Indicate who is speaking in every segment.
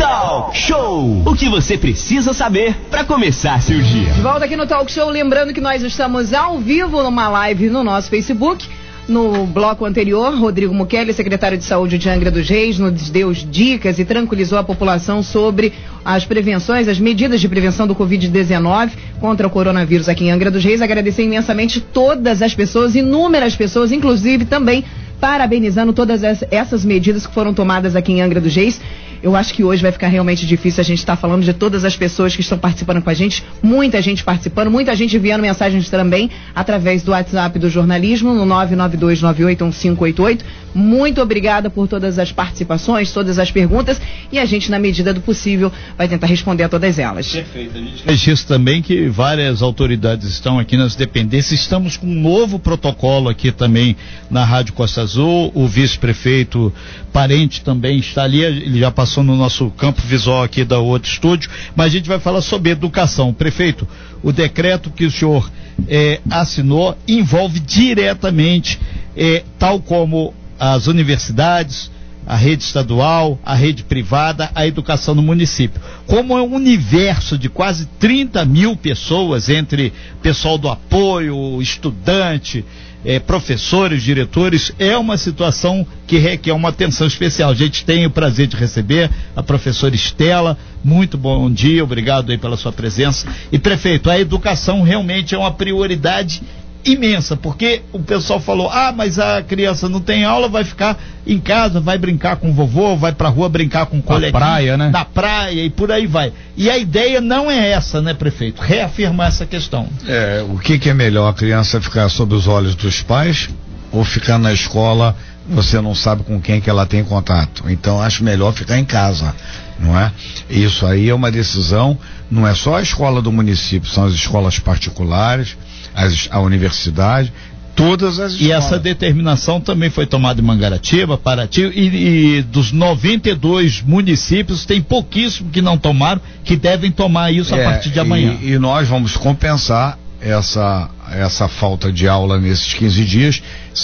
Speaker 1: Talk Show. O que você precisa saber para começar seu dia.
Speaker 2: De volta aqui no Talk Show, lembrando que nós estamos ao vivo numa live no nosso Facebook. No bloco anterior, Rodrigo Mukele, secretário de Saúde de Angra dos Reis, nos deu dicas e tranquilizou a população sobre as prevenções, as medidas de prevenção do Covid-19 contra o coronavírus aqui em Angra dos Reis. Agradecer imensamente todas as pessoas, inúmeras pessoas, inclusive também parabenizando todas essas medidas que foram tomadas aqui em Angra dos Reis. Eu acho que hoje vai ficar realmente difícil a gente estar tá falando de todas as pessoas que estão participando com a gente, muita gente participando, muita gente enviando mensagens também através do WhatsApp do jornalismo no 992981588. Muito obrigada por todas as participações, todas as perguntas e a gente, na medida do possível, vai tentar responder a todas elas.
Speaker 3: Perfeito. A gente registra também que várias autoridades estão aqui nas dependências. Estamos com um novo protocolo aqui também na Rádio Costa Azul. O vice-prefeito parente também está ali, ele já passou no nosso campo visual aqui da outro estúdio, mas a gente vai falar sobre educação. Prefeito, o decreto que o senhor é, assinou envolve diretamente, é, tal como as universidades, a rede estadual, a rede privada, a educação no município. Como é um universo de quase 30 mil pessoas, entre pessoal do apoio, estudante, eh, professores, diretores, é uma situação que requer uma atenção especial. A gente tem o prazer de receber a professora Estela. Muito bom dia, obrigado aí pela sua presença. E prefeito, a educação realmente é uma prioridade imensa, porque o pessoal falou: ah, mas a criança não tem aula, vai ficar em casa, vai brincar com o vovô, vai pra rua brincar com o coleguinha.
Speaker 4: praia, né?
Speaker 3: Da praia e por aí vai. E a ideia não é essa, né, prefeito? Reafirmar essa questão.
Speaker 4: É, o que, que é melhor? A criança ficar sob os olhos dos pais ou ficar na escola? Você não sabe com quem que ela tem contato. Então acho melhor ficar em casa, não é? Isso aí é uma decisão, não é só a escola do município, são as escolas particulares as, a universidade, todas as escolas.
Speaker 3: E essa determinação também foi tomada em Mangaratiba, Paraty, e, e, dos 92 municípios, tem pouquíssimos que não tomaram, que devem tomar isso é, a partir de amanhã.
Speaker 4: E, e, nós vamos compensar essa, essa falta de aula nesses 15 dias.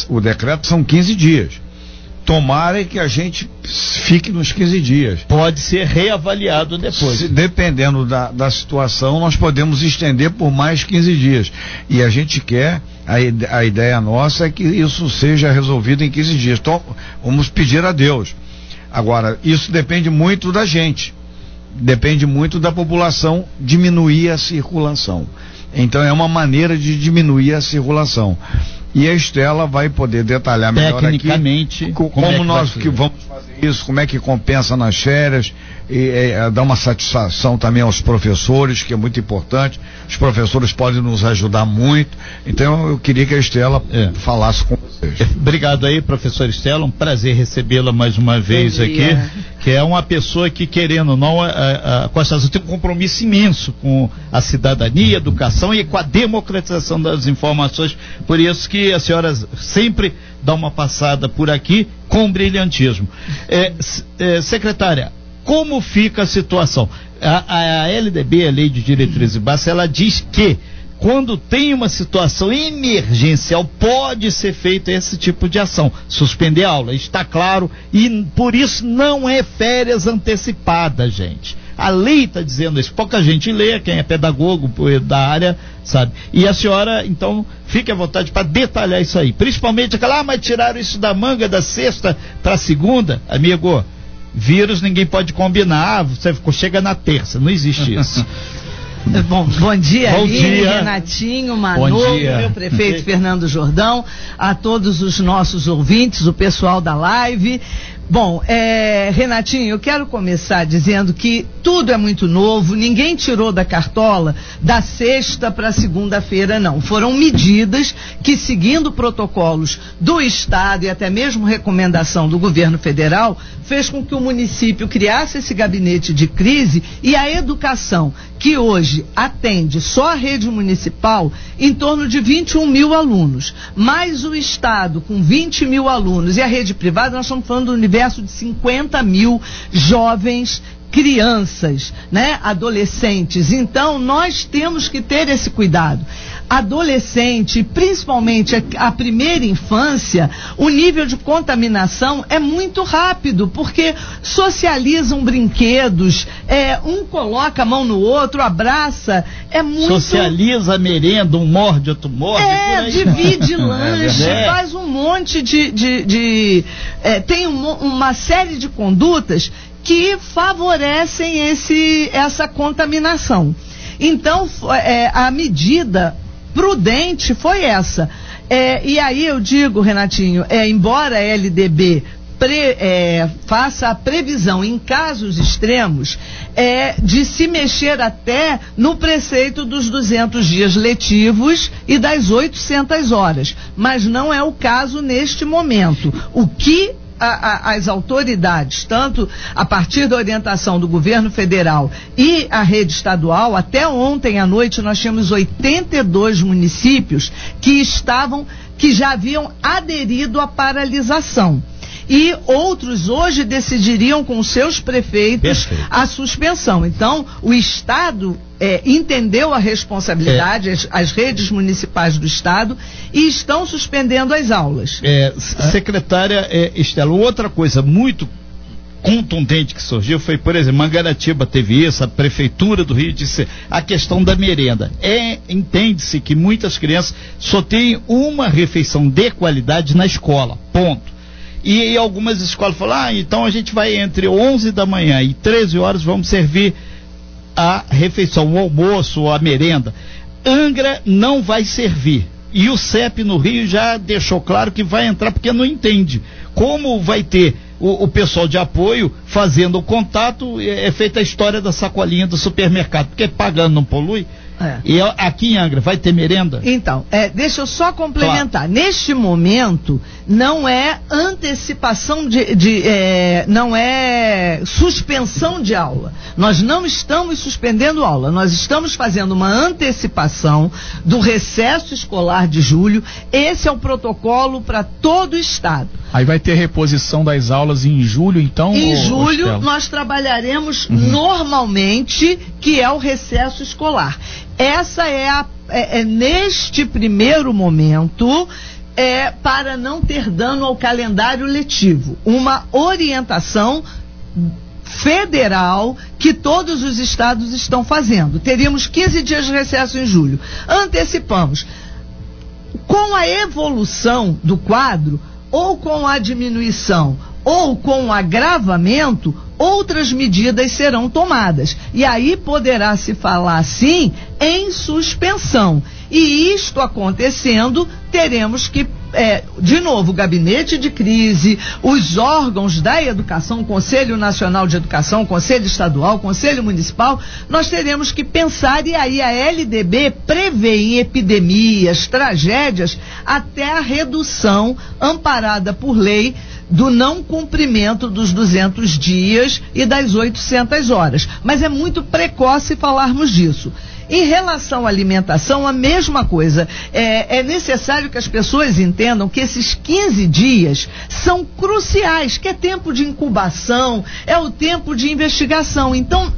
Speaker 4: O decreto são 15 dias. Tomara que a gente fique nos 15 dias.
Speaker 3: Pode ser reavaliado depois. Se,
Speaker 4: dependendo da, da situação, nós podemos estender por mais 15 dias. E a gente quer, a, a ideia nossa é que isso seja resolvido em 15 dias. Então, vamos pedir a Deus. Agora, isso depende muito da gente. Depende muito da população diminuir a circulação. Então, é uma maneira de diminuir a circulação. E a Estela vai poder detalhar melhor
Speaker 3: Tecnicamente,
Speaker 4: aqui como, como é nós que vamos fazer isso, como é que compensa nas férias, e, é, dar uma satisfação também aos professores, que é muito importante. Os professores podem nos ajudar muito. Então eu queria que a Estela é. falasse com vocês.
Speaker 3: Obrigado aí, professor Estela. Um prazer recebê-la mais uma vez aqui. Que é uma pessoa que, querendo ou não, a, a, a Costa Azul tem um compromisso imenso com a cidadania, a educação e com a democratização das informações. Por isso que a senhora sempre dá uma passada por aqui com brilhantismo. É, é, secretária, como fica a situação? A, a LDB, a Lei de Diretrizes Básicas, ela diz que quando tem uma situação emergencial, pode ser feito esse tipo de ação. Suspender a aula, está claro, e por isso não é férias antecipadas, gente. A lei está dizendo isso. Pouca gente lê, quem é pedagogo da área sabe. E a senhora, então, fique à vontade para detalhar isso aí. Principalmente aquela, ah, mas tiraram isso da manga da sexta para segunda. Amigo, Vírus ninguém pode combinar. Você chega na terça. Não existe isso.
Speaker 5: Bom, bom dia,
Speaker 3: bom dia.
Speaker 5: Renatinho, Manu, meu prefeito Fernando Jordão, a todos os nossos ouvintes, o pessoal da live. Bom, é, Renatinho, eu quero começar dizendo que tudo é muito novo, ninguém tirou da cartola da sexta para segunda-feira, não. Foram medidas que, seguindo protocolos do Estado e até mesmo recomendação do governo federal, fez com que o município criasse esse gabinete de crise e a educação, que hoje atende só a rede municipal, em torno de 21 mil alunos, mais o Estado com 20 mil alunos e a rede privada, nós estamos falando do universo de 50 mil jovens crianças, né, adolescentes. Então nós temos que ter esse cuidado. Adolescente, principalmente a, a primeira infância, o nível de contaminação é muito rápido, porque socializam brinquedos, é, um coloca a mão no outro, abraça, é muito.
Speaker 3: Socializa, merenda, um morde, outro morde.
Speaker 5: É, divide lanche, é. faz um monte de. de, de é, tem um, uma série de condutas que favorecem esse, essa contaminação. Então, é, a medida prudente foi essa. É, e aí eu digo, Renatinho, é, embora a LDB pre, é, faça a previsão em casos extremos é, de se mexer até no preceito dos 200 dias letivos e das 800 horas, mas não é o caso neste momento. O que a, a, as autoridades, tanto a partir da orientação do governo federal e a rede estadual, até ontem à noite nós tínhamos 82 municípios que estavam, que já haviam aderido à paralisação e outros hoje decidiriam com seus prefeitos Perfeito. a suspensão. Então, o Estado é, entendeu a responsabilidade, é. as, as, redes municipais do Estado, e estão suspendendo as aulas.
Speaker 3: É, secretária é, Estela, outra coisa muito contundente que surgiu foi, por exemplo, Mangaratiba teve isso, a Prefeitura do Rio disse a questão da merenda. É, entende-se que muitas crianças só têm uma refeição de qualidade na escola, ponto. E, e algumas escolas falam, ah, então a gente vai entre 11 da manhã e 13 horas vamos servir a refeição, o almoço, a merenda. Angra não vai servir. E o CEP no Rio já deixou claro que vai entrar porque não entende. Como vai ter o, o pessoal de apoio fazendo o contato, é, é feita a história da sacolinha do supermercado, porque pagando não polui. É. E aqui em Angra, vai ter merenda?
Speaker 5: Então, é, deixa eu só complementar. Claro. Neste momento, não é antecipação de. de é, não é suspensão de aula. Nós não estamos suspendendo aula. Nós estamos fazendo uma antecipação do recesso escolar de julho. Esse é o protocolo para todo o estado.
Speaker 3: Aí vai ter reposição das aulas em julho, então?
Speaker 5: Em ou, julho, ou nós trabalharemos uhum. normalmente, que é o recesso escolar. Essa é a. É, é neste primeiro momento. É para não ter dano ao calendário letivo. Uma orientação federal que todos os estados estão fazendo. Teríamos 15 dias de recesso em julho. Antecipamos. Com a evolução do quadro, ou com a diminuição, ou com o agravamento, outras medidas serão tomadas. E aí poderá se falar, sim, em suspensão. E isto acontecendo, teremos que, é, de novo, o gabinete de crise, os órgãos da educação, Conselho Nacional de Educação, Conselho Estadual, Conselho Municipal, nós teremos que pensar, e aí a LDB prevê em epidemias, tragédias, até a redução amparada por lei do não cumprimento dos 200 dias e das 800 horas. Mas é muito precoce falarmos disso. Em relação à alimentação, a mesma coisa. É, é, necessário que as pessoas entendam que esses 15 dias são cruciais, que é tempo de incubação, é o tempo de investigação. Então,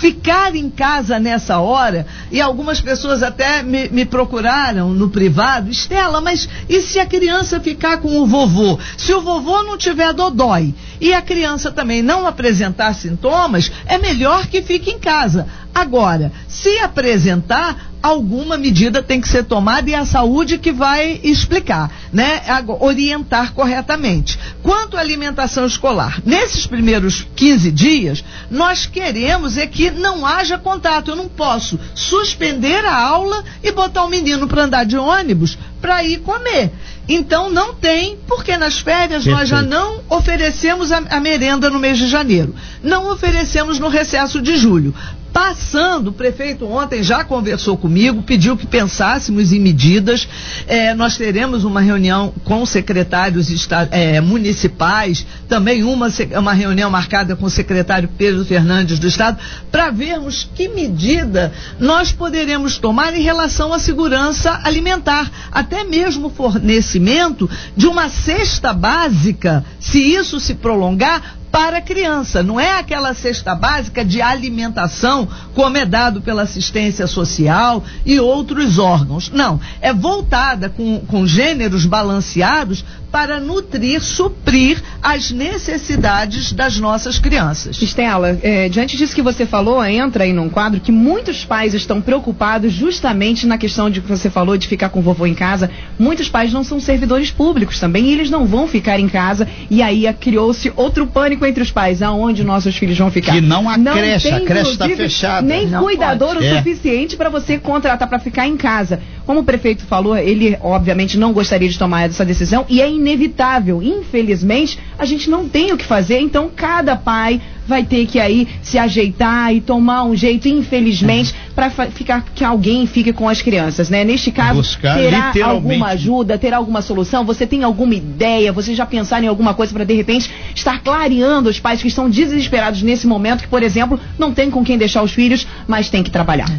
Speaker 5: ficar em casa nessa hora, e algumas pessoas até me, me, procuraram no privado, Estela, mas e se a criança ficar com o vovô? Se o vovô não tiver dodói e a criança também não apresentar sintomas, é melhor que fique em casa. Agora, se apresentar, alguma medida tem que ser tomada e a saúde que vai explicar, né? Orientar corretamente. Quanto à alimentação escolar, nesses primeiros 15 dias, nós queremos é que não haja contato. Eu não posso suspender a aula e botar o menino para andar de ônibus para ir comer. Então não tem, porque nas férias Perfeito. nós já não oferecemos a, a merenda no mês de janeiro. Não oferecemos no recesso de julho. Passando, o prefeito ontem já conversou comigo, pediu que pensássemos em medidas. É, nós teremos uma reunião com secretários é, municipais, também uma, uma reunião marcada com o secretário Pedro Fernandes do Estado, para vermos que medida nós poderemos tomar em relação à segurança alimentar, até mesmo fornecimento de uma cesta básica, se isso se prolongar, para a criança. Não é aquela cesta básica de alimentação como é dado pela assistência social e outros órgãos. Não, é voltada com, com gêneros balanceados para nutrir, suprir as necessidades das nossas crianças.
Speaker 2: Estela, é, diante disso que você falou, entra aí num quadro que muitos pais estão preocupados justamente na questão de que você falou de ficar com o vovô em casa. Muitos pais não são servidores públicos também e eles não vão ficar em casa e aí criou-se outro pânico entre os pais, aonde nossos filhos vão ficar.
Speaker 3: Que não há não creche, tem, a creche está fechada.
Speaker 2: Nem não cuidador pode. o é. suficiente para você contratar para ficar em casa. Como o prefeito falou, ele obviamente não gostaria de tomar essa decisão e é inevitável. Infelizmente, a gente não tem o que fazer, então cada pai vai ter que aí se ajeitar e tomar um jeito, infelizmente, para ficar que alguém fique com as crianças, né? Neste caso, Buscar terá alguma ajuda, terá alguma solução? Você tem alguma ideia? Você já pensaram em alguma coisa para de repente estar clareando os pais que estão desesperados nesse momento, que, por exemplo, não tem com quem deixar os filhos, mas tem que trabalhar?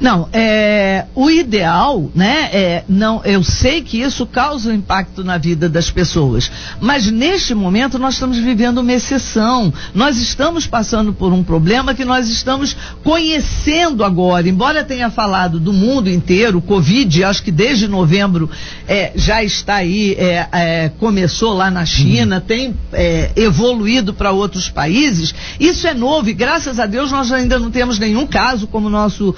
Speaker 5: Não, é, o ideal, né, é, não, eu sei que isso causa um impacto na vida das pessoas, mas neste momento nós estamos vivendo uma exceção. Nós estamos passando por um problema que nós estamos conhecendo agora. Embora tenha falado do mundo inteiro, o Covid, acho que desde novembro é, já está aí, é, é, começou lá na China, uhum. tem é, evoluído para outros países. Isso é novo e graças a Deus nós ainda não temos nenhum caso como o nosso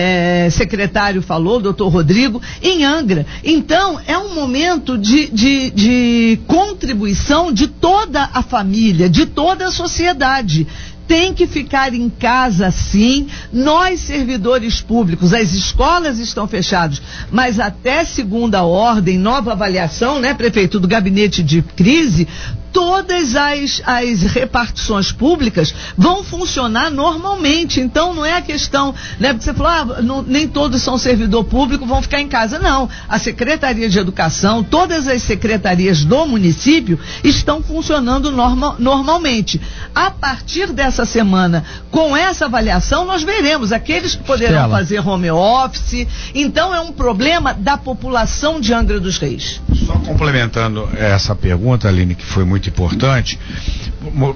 Speaker 5: é, secretário falou, doutor Rodrigo, em Angra. Então, é um momento de, de, de contribuição de toda a família, de toda a sociedade tem que ficar em casa sim. Nós, servidores públicos, as escolas estão fechadas, mas até segunda ordem, nova avaliação, né, prefeito, do gabinete de crise, todas as, as repartições públicas vão funcionar normalmente. Então não é a questão, né? Porque você falou, ah, não, nem todos são servidor público, vão ficar em casa. Não. A Secretaria de Educação, todas as secretarias do município estão funcionando norma, normalmente. A partir dessa semana, com essa avaliação, nós veremos aqueles que poderão Estela. fazer home office. Então é um problema da população de Angra dos Reis.
Speaker 4: Só complementando essa pergunta, Aline, que foi muito importante.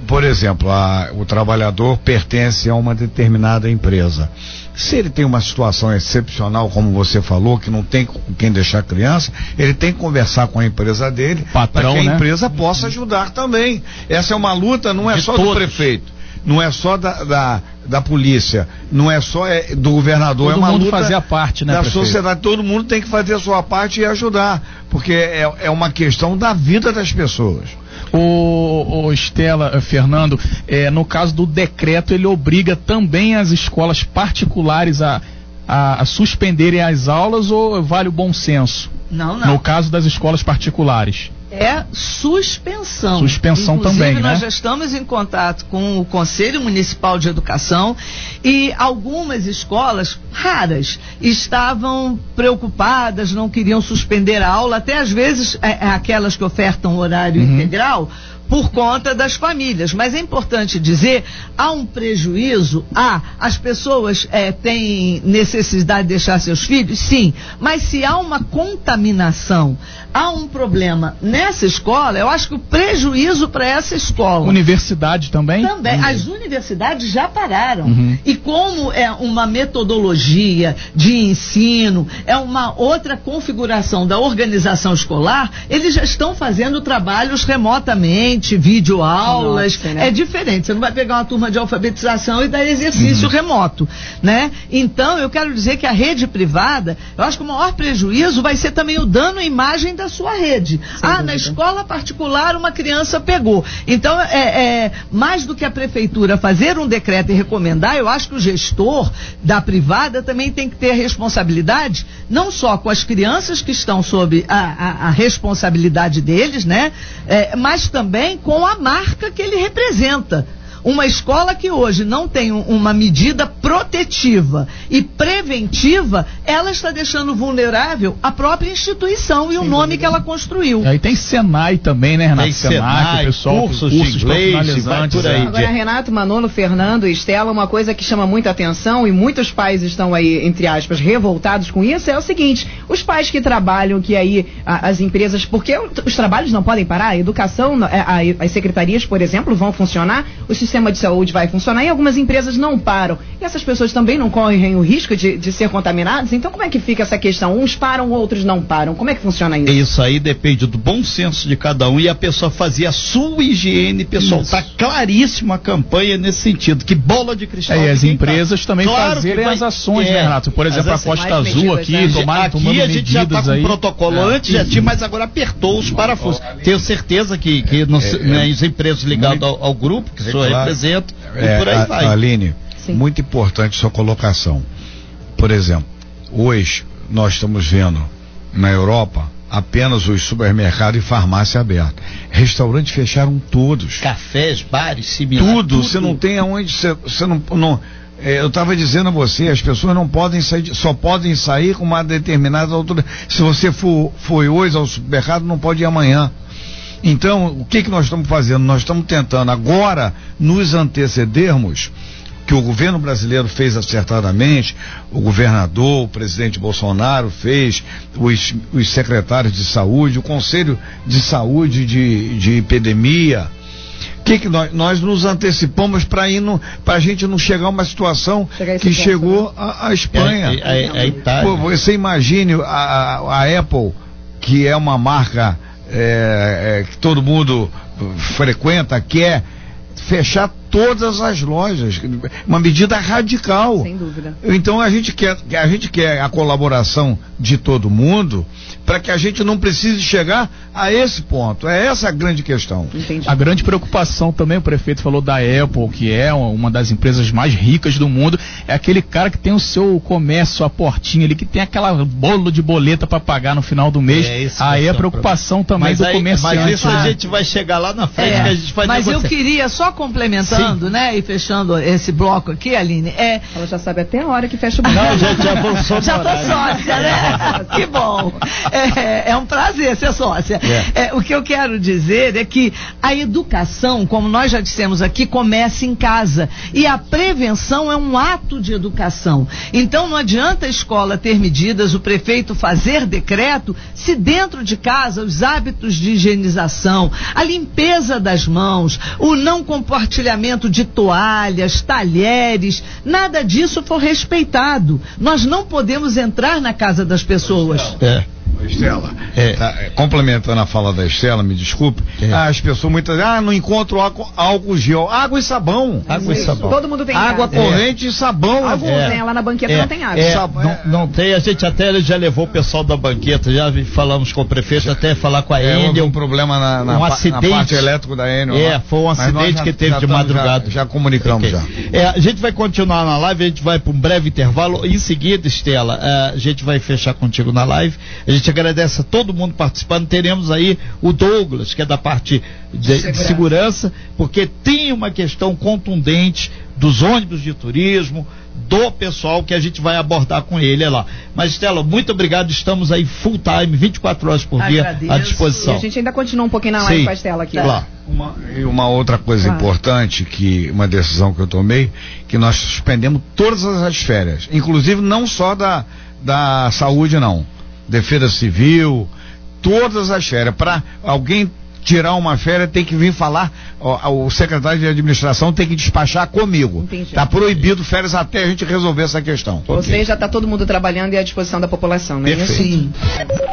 Speaker 4: Por exemplo, a, o trabalhador pertence a uma determinada empresa. Se ele tem uma situação excepcional, como você falou, que não tem com quem deixar criança, ele tem que conversar com a empresa dele para que a né? empresa possa ajudar também. Essa é uma luta, não é De só todos. do prefeito não é só da, da, da polícia, não é só é, do governador,
Speaker 3: todo
Speaker 4: é uma
Speaker 3: mundo
Speaker 4: luta
Speaker 3: fazer a parte, né,
Speaker 4: da prefeito? sociedade. Todo mundo tem que fazer a sua parte e ajudar, porque é, é uma questão da vida das pessoas.
Speaker 3: O, o Estela, eh, Fernando, é, no caso do decreto, ele obriga também as escolas particulares a, a, a suspenderem as aulas ou vale o bom senso?
Speaker 5: Não, não.
Speaker 3: No caso das escolas particulares
Speaker 5: é suspensão.
Speaker 3: Suspensão
Speaker 5: Inclusive,
Speaker 3: também,
Speaker 5: nós
Speaker 3: né?
Speaker 5: já estamos em contato com o Conselho Municipal de Educação e algumas escolas raras estavam preocupadas, não queriam suspender a aula, até às vezes é, é aquelas que ofertam horário uhum. integral por conta das famílias. Mas é importante dizer, há um prejuízo, há, as pessoas é, têm necessidade de deixar seus filhos, sim, mas se há uma contaminação, há um problema nessa escola, eu acho que o prejuízo para essa escola.
Speaker 3: Universidade também?
Speaker 5: Também. Uhum. As universidades já pararam. Uhum. E como é uma metodologia de ensino, é uma outra configuração da organização escolar, eles já estão fazendo trabalhos remotamente diferente, vídeo aulas, né? é diferente. Você não vai pegar uma turma de alfabetização e dar exercício uhum. remoto, né? Então, eu quero dizer que a rede privada, eu acho que o maior prejuízo vai ser também o dano à imagem da sua rede. Sem ah, dúvida. na escola particular uma criança pegou. Então, é, é, mais do que a prefeitura fazer um decreto e recomendar, eu acho que o gestor da privada também tem que ter responsabilidade, não só com as crianças que estão sob a, a, a responsabilidade deles, né? É, mas também também com a marca que ele representa. Uma escola que hoje não tem uma medida protetiva e preventiva, ela está deixando vulnerável a própria instituição e Sim, o nome que ela construiu.
Speaker 3: Aí tem Senai também, né, Renato? Tem Senai, Senai pessoal, cursos, cursos de inglês,
Speaker 2: vai por aí. Agora, Renato, Manolo, Fernando e Estela, uma coisa que chama muita atenção e muitos pais estão aí, entre aspas, revoltados com isso, é o seguinte, os pais que trabalham, que aí a, as empresas, porque os trabalhos não podem parar, a educação, a, a, as secretarias, por exemplo, vão funcionar, o sistema de saúde vai funcionar e algumas empresas não param. E essas pessoas também não correm o risco de, de ser contaminadas? Então como é que fica essa questão? Uns param, outros não param. Como é que funciona isso?
Speaker 3: Isso aí depende do bom senso de cada um e a pessoa fazer a sua higiene pessoal. Está claríssima a campanha nesse sentido. Que bola de cristal.
Speaker 6: É, e as empresas tá. também claro fazerem vai, as ações, né, é, né, Renato? Por exemplo, a Costa Azul medidas, aqui, né? tomar,
Speaker 3: aqui a gente já está com aí. protocolo é. antes, já tinha, mas agora apertou os parafusos. Tenho certeza que, que nos, é, né, as empresas ligadas ao, ao, grupo, que o senhor claro. representa,
Speaker 4: e por aí a, vai. Aline, Sim. muito importante sua colocação. Por exemplo, hoje nós estamos vendo na Europa apenas os supermercados e farmácia aberta. Restaurantes fecharam todos.
Speaker 3: Cafés, bares,
Speaker 4: similares. Tudo. Você não tem aonde. Você não. não é, eu estava dizendo a você, as pessoas não podem sair, só podem sair com uma determinada altura. Se você for, foi hoje ao supermercado, não pode ir amanhã. Então, o que, que nós estamos fazendo? Nós estamos tentando agora nos antecedermos que o governo brasileiro fez acertadamente, o governador, o presidente Bolsonaro fez, os, os secretários de saúde, o Conselho de Saúde de, de Epidemia. Que que nós, nós nos antecipamos para para a gente não chegar a uma situação que chegou a, a Espanha. É, é, é Pô, você imagine a, a, Apple, que é uma marca é, é, que todo mundo frequenta, quer fechar todas as lojas. Uma medida radical.
Speaker 2: Sem dúvida.
Speaker 4: Então a gente quer, a gente quer a colaboração de todo mundo para que a gente não precise chegar a esse ponto. É essa a grande questão.
Speaker 6: Entendi. A grande preocupação também, o prefeito falou da Apple, que é uma das empresas mais ricas do mundo, é aquele cara que tem o seu comércio, a portinha ali, que tem aquela bolo de boleta para pagar no final do mês. É isso aí é a preocupação também
Speaker 3: mas
Speaker 6: do aí, comerciante.
Speaker 3: Mas isso a gente vai chegar lá na frente, é, que a gente vai
Speaker 5: Mas negociar. eu queria, só complementando, Sim. né, e fechando esse bloco aqui, Aline, é...
Speaker 2: Ela já sabe até a hora que fecha o bloco.
Speaker 3: Não, gente, já
Speaker 5: avançou Já tô sócia, né? que bom. É, é, um prazer ser sócia. É. É, o que eu quero dizer é que a educação, como nós já dissemos aqui, começa em casa. E a prevenção é um ato de educação. Então não adianta a escola ter medidas, o prefeito fazer decreto, se dentro de casa os hábitos de higienização, a limpeza das mãos, o não compartilhamento de toalhas, talheres, nada disso for respeitado. Nós não podemos entrar na casa das pessoas.
Speaker 4: É. Estela, é. Tá, é, complementando a fala da Estela, me desculpe, é. ah, as pessoas muitas ah, não encontro álcool, álcool gel, água e sabão.
Speaker 2: Água e sabão. Todo mundo tem
Speaker 4: água casa. corrente é. e sabão.
Speaker 2: Alguns, é. né? Lá na banqueta é. não tem água.
Speaker 3: É. Não, não, tem, a gente até já levou o pessoal da banqueta, já falamos com o prefeito, até falar com a é, Enel.
Speaker 4: um problema na, na,
Speaker 3: um acidente,
Speaker 4: na parte elétrica da Enel.
Speaker 3: É, foi um acidente que teve de madrugada.
Speaker 4: Já, já comunicamos okay. já.
Speaker 3: É, a gente vai continuar na live, a gente vai para um breve intervalo. Em seguida, Estela, a gente vai fechar contigo na live. A gente agradece a todo mundo participando. Teremos aí o Douglas, que é da parte de, segurança. de segurança, porque tem uma questão contundente dos ônibus de turismo, do pessoal que a gente vai abordar com ele lá. Mas, Estela, muito obrigado. Estamos aí full time, 24 horas por dia Agradeço. à disposição. E
Speaker 2: a gente ainda continua um pouquinho na live Sim, com a Estela aqui.
Speaker 4: Claro. Uma, e uma outra coisa claro. importante, que uma decisão que eu tomei, que nós suspendemos todas as férias, inclusive não só da, da saúde, não defesa civil, todas as férias. Para alguém tirar uma férias tem que vir falar, o, o, secretário de administração tem que despachar comigo. Está proibido férias até a gente resolver essa questão.
Speaker 2: Ou okay. seja, está todo mundo trabalhando e à disposição da população, não é
Speaker 1: isso? Sim.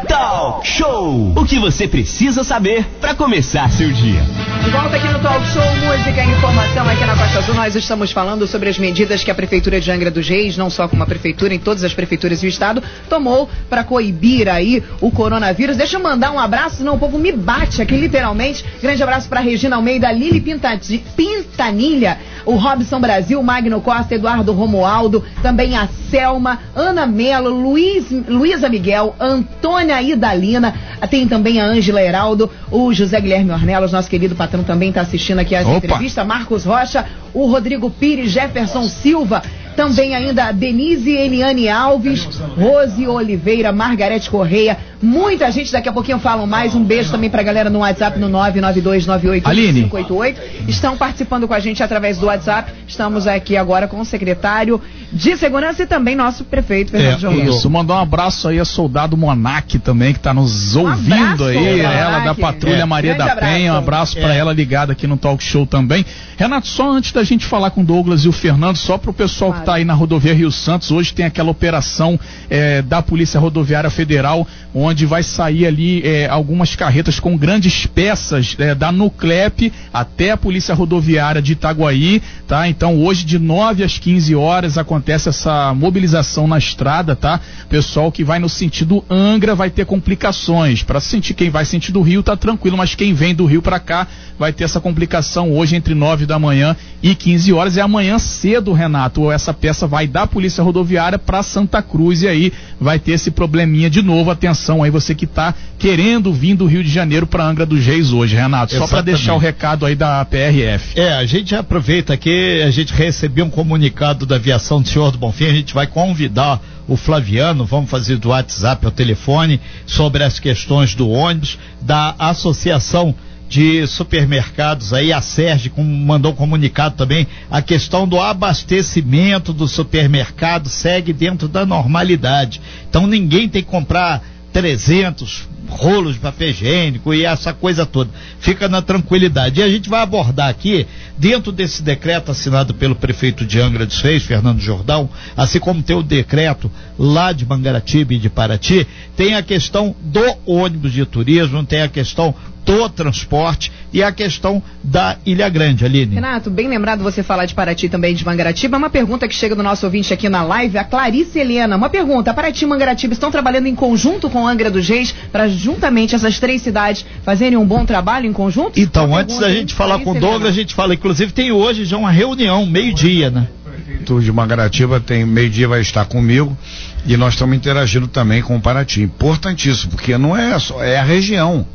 Speaker 1: Talk Show! O que você precisa saber para começar seu dia.
Speaker 2: De volta aqui no Talk Show, música e informação aqui na Costa Azul. Nós estamos falando sobre as medidas que a Prefeitura de Angra dos Reis, não só como a Prefeitura, em todas as prefeituras do Estado, tomou para coibir aí o coronavírus. Deixa eu mandar um abraço, senão o povo me bate aqui literalmente literalmente. Grande abraço para Regina Almeida, Lili Pintanilha, o Robson Brasil, Magno Costa, Eduardo Romualdo, também a Selma, Ana Melo, Luiz, Luísa Miguel, Antônia Idalina, tem também a Ângela Heraldo, o José Guilherme Ornelas, nosso querido patrão também está assistindo aqui a entrevista, Marcos Rocha, o Rodrigo Pires, Jefferson Silva, também ainda a Denise Eliane Alves, Rose Oliveira, Margarete Correia, muita gente, daqui a pouquinho falam mais. Um beijo também pra galera no WhatsApp no 992985588. Estão participando com a gente através do WhatsApp. Estamos aqui agora com o secretário de Segurança e também nosso prefeito
Speaker 6: Fernando é, Isso, mandar um abraço aí a soldado Monac também, que está nos ouvindo um abraço, aí, ela da Patrulha é. Maria da abraço. Penha, um abraço para é. ela ligada aqui no Talk Show também. Renato, só antes da gente falar com o Douglas e o Fernando, só para o pessoal claro. que está aí na rodovia Rio Santos, hoje tem aquela operação é, da Polícia Rodoviária Federal, onde vai sair ali é, algumas carretas com grandes peças é, da Nuclep até a Polícia Rodoviária de Itaguaí, tá? Então hoje de 9 às 15 horas acontece essa mobilização na estrada, tá? Pessoal que vai no sentido Angra vai ter complicações. Para sentir quem vai sentido Rio tá tranquilo, mas quem vem do Rio para cá vai ter essa complicação hoje entre 9 da manhã e 15 horas. É amanhã cedo, Renato. Essa peça vai da Polícia Rodoviária para Santa Cruz e aí vai ter esse probleminha de novo. Atenção aí, você que está querendo vir do Rio de Janeiro para Angra dos Reis hoje, Renato. Só para deixar o recado aí da PRF.
Speaker 3: É, a gente aproveita aqui, a gente recebeu um comunicado da aviação do senhor do Bonfim, a gente vai convidar o Flaviano, vamos fazer do WhatsApp ao telefone sobre as questões do ônibus, da Associação de supermercados aí, a Sérgio mandou um comunicado também, a questão do abastecimento do supermercado segue dentro da normalidade. Então ninguém tem que comprar 300 rolos de papel higiênico e essa coisa toda. Fica na tranquilidade. E a gente vai abordar aqui, dentro desse decreto assinado pelo prefeito de Angra dos Reis, Fernando Jordão, assim como tem o decreto lá de Mangaratiba e de Paraty, tem a questão do ônibus de turismo, tem a questão do transporte e a questão da Ilha Grande, Aline.
Speaker 2: Renato, bem lembrado você falar de Paraty também de Mangaratiba. Uma pergunta que chega do nosso ouvinte aqui na live, a Clarice Helena. Uma pergunta: Paraty e Mangaratiba estão trabalhando em conjunto com Angra dos Reis para juntamente essas três cidades fazerem um bom trabalho em conjunto?
Speaker 3: Então, antes da gente falar Clarice com o Douglas, a gente fala, inclusive tem hoje já uma reunião, meio-dia, né?
Speaker 4: prefeito de Mangaratiba tem meio-dia vai estar comigo e nós estamos interagindo também com o Paraty. Importantíssimo, porque não é só, é a região.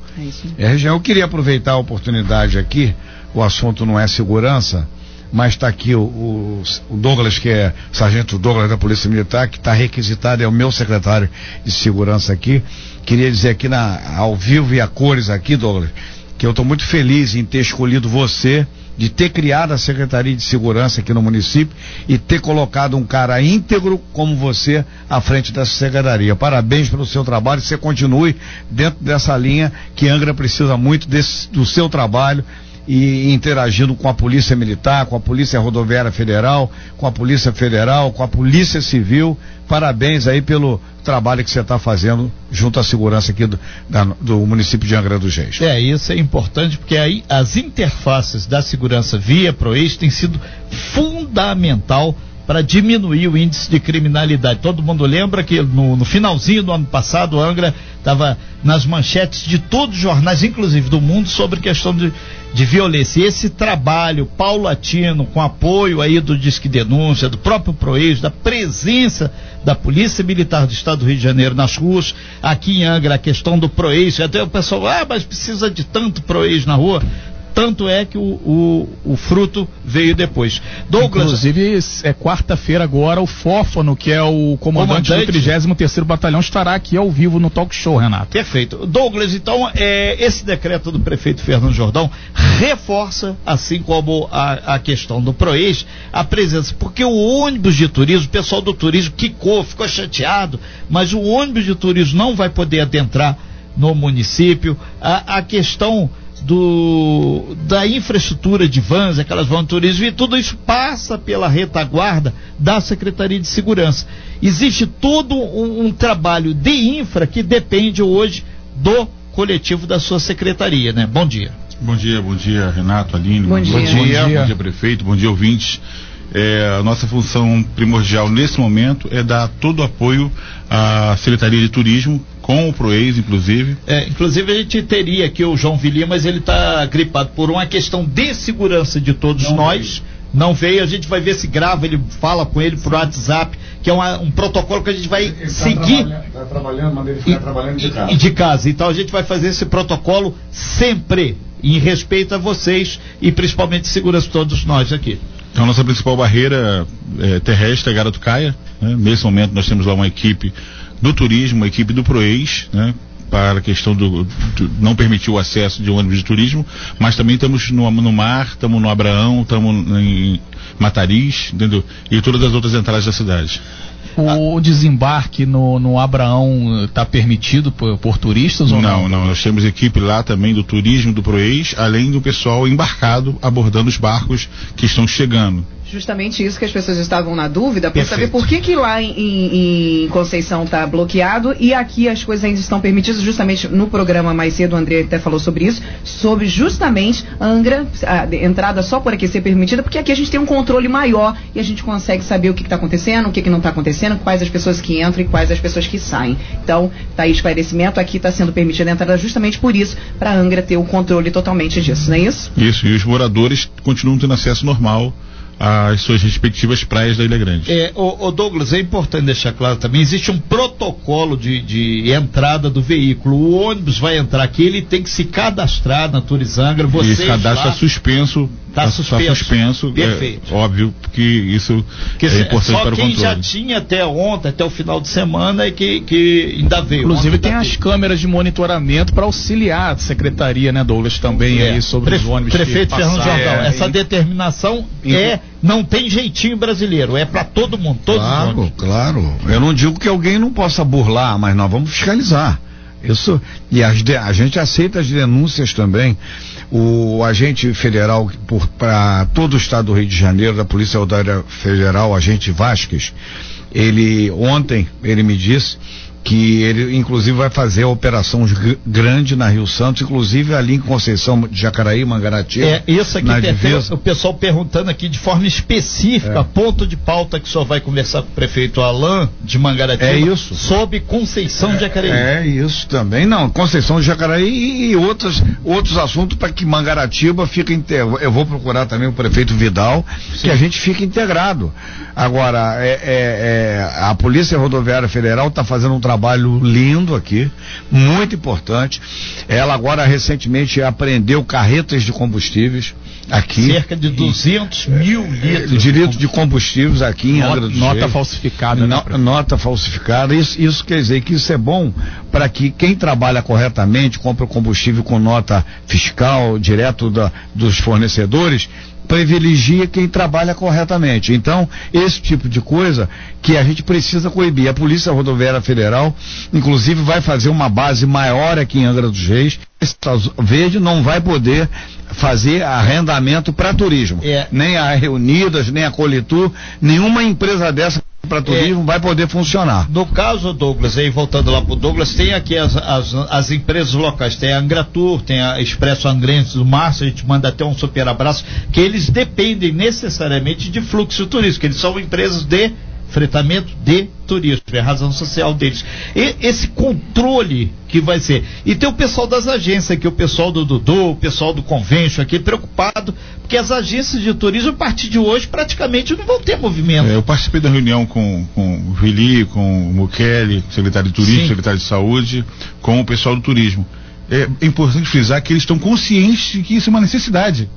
Speaker 4: É, é região. Eu queria aproveitar a oportunidade aqui, o assunto não é segurança, mas está aqui o, o, o, Douglas, que é sargento Douglas da Polícia Militar, que está requisitado, é o meu secretário de segurança aqui. Queria dizer aqui na, ao vivo e a cores aqui, Douglas, que eu estou muito feliz em ter escolhido você de ter criado a Secretaria de Segurança aqui no município e ter colocado um cara íntegro como você à frente dessa secretaria. Parabéns pelo seu trabalho, você continue dentro dessa linha que Angra precisa muito desse, do seu trabalho e interagindo com a Polícia Militar, com a Polícia Rodoviária Federal, com a Polícia Federal, com a Polícia Civil. Parabéns aí pelo trabalho que você está fazendo junto à segurança aqui do, da, do, município de Angra dos Reis.
Speaker 3: É, isso é importante porque aí as interfaces da segurança via ProEx têm sido fundamental para diminuir o índice de criminalidade. Todo mundo lembra que no, no finalzinho do ano passado, Angra estava nas manchetes de todos os jornais, inclusive do mundo, sobre questão de, de violência. Esse trabalho paulatino, com apoio aí do Disque Denúncia, do próprio Proex, da presença da Polícia Militar do Estado do Rio de Janeiro nas ruas, aqui em Angra, a questão do Proex, até o pessoal, ah, mas precisa de tanto Proex na rua. Tanto é que o, o, o fruto veio depois.
Speaker 6: Douglas. Inclusive, é quarta-feira agora, o Fófano, que é o comandante, comandante. do 33 Batalhão, estará aqui ao vivo no talk show, Renato.
Speaker 3: Perfeito. Douglas, então, é, esse decreto do prefeito Fernando Jordão reforça, assim como a, a questão do PROEX, a presença, porque o ônibus de turismo, o pessoal do turismo quicou, ficou chateado, mas o ônibus de turismo não vai poder adentrar no município. A, a questão do, da infraestrutura de vans, aquelas vans de turismo, e tudo isso passa pela retaguarda da Secretaria de Segurança. Existe todo um, um trabalho de infra que depende hoje do coletivo da sua secretaria, né? Bom dia.
Speaker 7: Bom dia, bom dia, Renato, Aline.
Speaker 2: Bom, bom dia.
Speaker 7: dia. Bom dia, bom dia prefeito, bom dia, ouvintes. É, a nossa função primordial nesse momento é dar todo o apoio à Secretaria de Turismo, com o Proex, inclusive.
Speaker 3: É, inclusive a gente teria aqui o João Vilia, mas ele está gripado por uma questão de segurança de todos Não nós. Veio não veio, a gente vai ver se grava, ele fala com ele por WhatsApp, que é uma, um protocolo que a gente vai ele tá seguir. Está
Speaker 4: trabalhando, tá trabalhando, manda ele ficar
Speaker 3: e,
Speaker 4: trabalhando de casa.
Speaker 3: E de casa. Então a gente vai fazer esse protocolo sempre, em respeito a vocês e principalmente segurança de todos nós aqui.
Speaker 7: Então a nossa principal barreira é, terrestre é Garatucaia. Né? Nesse momento nós temos lá uma equipe do turismo, uma equipe do Proex, né? para a questão do, do, não permitir o acesso de ônibus de turismo, mas também estamos no, no mar, estamos no Abraão, estamos em Matariz, entendeu? E todas as outras entradas da cidade.
Speaker 6: O desembarque no, no Abraão está permitido por, por, turistas ou
Speaker 7: não? Não, não. Nós temos equipe lá também do turismo do Proex, além do pessoal embarcado abordando os barcos que estão chegando.
Speaker 2: Justamente isso que as pessoas estavam na dúvida, para saber por que, que lá em, em Conceição está bloqueado e aqui as coisas ainda estão permitidas. Justamente no programa mais cedo, o André até falou sobre isso, sobre justamente Angra, a entrada só por aqui ser permitida, porque aqui a gente tem um controle maior e a gente consegue saber o que está acontecendo, o que, que não está acontecendo, quais as pessoas que entram e quais as pessoas que saem. Então, tá aí esclarecimento, aqui está sendo permitida a entrada justamente por isso, para Angra ter o controle totalmente disso, não é isso?
Speaker 7: Isso, e os moradores continuam tendo acesso normal às suas respectivas praias da Ilha Grande.
Speaker 3: É, o, o, Douglas, é importante deixar claro também, existe um protocolo de, de, entrada do veículo. O ônibus vai entrar aqui, ele tem que se cadastrar na Turizangra.
Speaker 7: e esse cadastro está suspenso
Speaker 3: Está tá suspenso. Tá suspenso.
Speaker 7: Perfeito. É, óbvio que isso que é importante para o controle.
Speaker 3: Só quem já tinha até ontem, até o final de semana, e que, que ainda veio.
Speaker 6: Inclusive tem as câmeras de monitoramento para auxiliar a secretaria, né, Douglas, também é. aí sobre Pre os ônibus.
Speaker 3: Prefeito Fernando Jordão, é, essa determinação é não tem jeitinho brasileiro, é para todo mundo, todos
Speaker 4: claro,
Speaker 3: os ônibus.
Speaker 4: Claro, Eu não digo que alguém não possa burlar, mas nós vamos fiscalizar. Isso, e as, a gente aceita as denúncias também o agente federal para todo o estado do Rio de Janeiro, da Polícia Rodoviária Federal, agente Vasques, ele ontem ele me disse que ele inclusive vai fazer a operação grande na Rio Santos, inclusive ali em Conceição de Jacaraí, Mangaratiba.
Speaker 3: É, isso aqui tem o pessoal perguntando aqui de forma específica, é. ponto de pauta que só vai conversar com o prefeito Alain de Mangaratiba.
Speaker 4: É isso.
Speaker 3: Sobre Conceição de Jacaraí.
Speaker 4: É, é isso também, não, Conceição de Jacaraí e, e outros, outros assuntos para que Mangaratiba fique integrado. Eu vou procurar também o prefeito Vidal, Sim. que a gente fique integrado. Agora, é, é, é a Polícia Rodoviária Federal está fazendo um trabalho trabalho lindo aqui, muito importante. Ela agora recentemente aprendeu carretas de combustíveis aqui.
Speaker 3: Cerca de 200 mil litros.
Speaker 4: De litros de combustíveis aqui em Angra do
Speaker 6: Nota falsificada.
Speaker 4: No, né, nota falsificada. Isso, isso quer dizer que isso é bom para que quem trabalha corretamente, compra o combustível com nota fiscal direto da, dos fornecedores, privilegia quem trabalha corretamente. Então, esse tipo de coisa que a gente precisa coibir. A Polícia Rodoviária Federal, inclusive, vai fazer uma base maior aqui em Angra dos Reis. Verde não vai poder fazer arrendamento para turismo. É. Nem a Reunidas, nem a Colitur, nenhuma empresa dessa para turismo é, vai poder funcionar.
Speaker 3: No caso, Douglas, aí voltando lá para o Douglas, tem aqui as, as, as, empresas locais, tem a Angratur, tem a Expresso Angrense do Márcio, a gente manda até um super abraço, que eles dependem necessariamente de fluxo turístico, eles são empresas de fretamento de turismo, é a razão social deles. E esse controle que vai ser. E tem o pessoal das agências aqui, o pessoal do Dudu, o pessoal do convênio aqui, preocupado, porque as agências de turismo, a partir de hoje, praticamente não vão ter movimento. É,
Speaker 7: eu participei da reunião com, com o Vili, com o Mukele, secretário de Turismo, Sim. secretário de Saúde, com o pessoal do turismo. É importante frisar que eles estão conscientes de que isso é uma necessidade.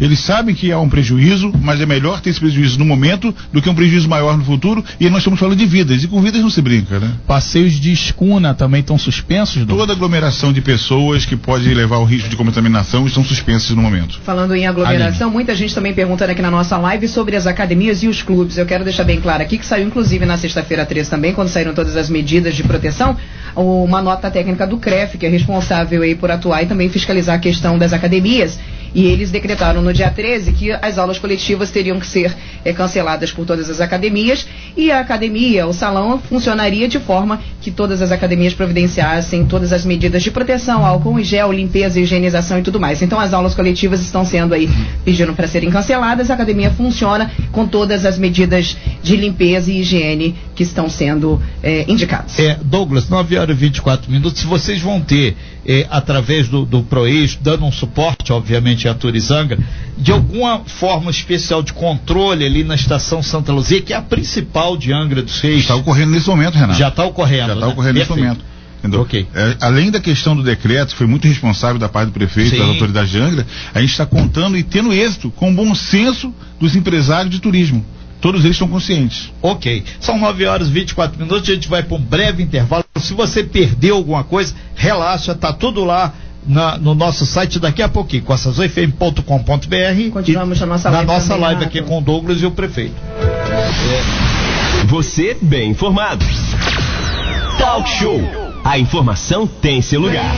Speaker 7: Eles sabem que há um prejuízo, mas é melhor ter esse prejuízo no momento do que um prejuízo maior no futuro. E nós estamos falando de vidas, e com vidas não se brinca, né?
Speaker 6: Passeios de escuna também estão suspensos?
Speaker 7: Toda aglomeração de pessoas que pode levar ao risco de contaminação estão suspensas no momento.
Speaker 2: Falando em aglomeração, Aline. muita gente também perguntando aqui na nossa live sobre as academias e os clubes. Eu quero deixar bem claro aqui que saiu inclusive na sexta-feira 3 também, quando saíram todas as medidas de proteção, uma nota técnica do CREF, que é responsável aí por atuar e também fiscalizar a questão das academias. E eles decretaram no dia 13 que as aulas coletivas teriam que ser é, canceladas por todas as academias e a academia, o salão, funcionaria de forma que todas as academias providenciassem todas as medidas de proteção, álcool em gel, limpeza, higienização e tudo mais. Então as aulas coletivas estão sendo aí pedindo para serem canceladas. A academia funciona com todas as medidas de limpeza e higiene que estão sendo é, indicadas.
Speaker 3: É, Douglas, 9 horas e 24 minutos. Vocês vão ter, é, através do, do dando um suporte, obviamente, à Turizanga, de alguma forma especial de controle ali na estação Santa Luzia, que é a principal de Angra dos Reis.
Speaker 7: Está ocorrendo nesse momento, Renato.
Speaker 3: Já está ocorrendo.
Speaker 7: Já está
Speaker 3: né?
Speaker 7: ocorrendo nesse
Speaker 3: Perfeito.
Speaker 7: momento. Entendeu?
Speaker 3: Ok.
Speaker 7: É, além da questão do decreto, que foi muito responsável da parte do prefeito,
Speaker 3: Sim.
Speaker 7: das autoridades de Angra, a gente está contando e tendo êxito com o bom senso dos empresários de turismo. Todos eles estão conscientes.
Speaker 3: Ok. São 9 horas e 24 minutos. A gente vai para um breve intervalo. Se você perdeu alguma coisa, relaxa, tá tudo lá na- no nosso site daqui a pouquinho, costazoifm.com.br.
Speaker 2: Continuamos na nossa
Speaker 3: na
Speaker 2: live
Speaker 3: nossa
Speaker 2: também,
Speaker 3: live
Speaker 2: Renato.
Speaker 3: aqui com o Douglas e o prefeito.
Speaker 1: Você bem informado. Talk Show. A informação tem seu lugar.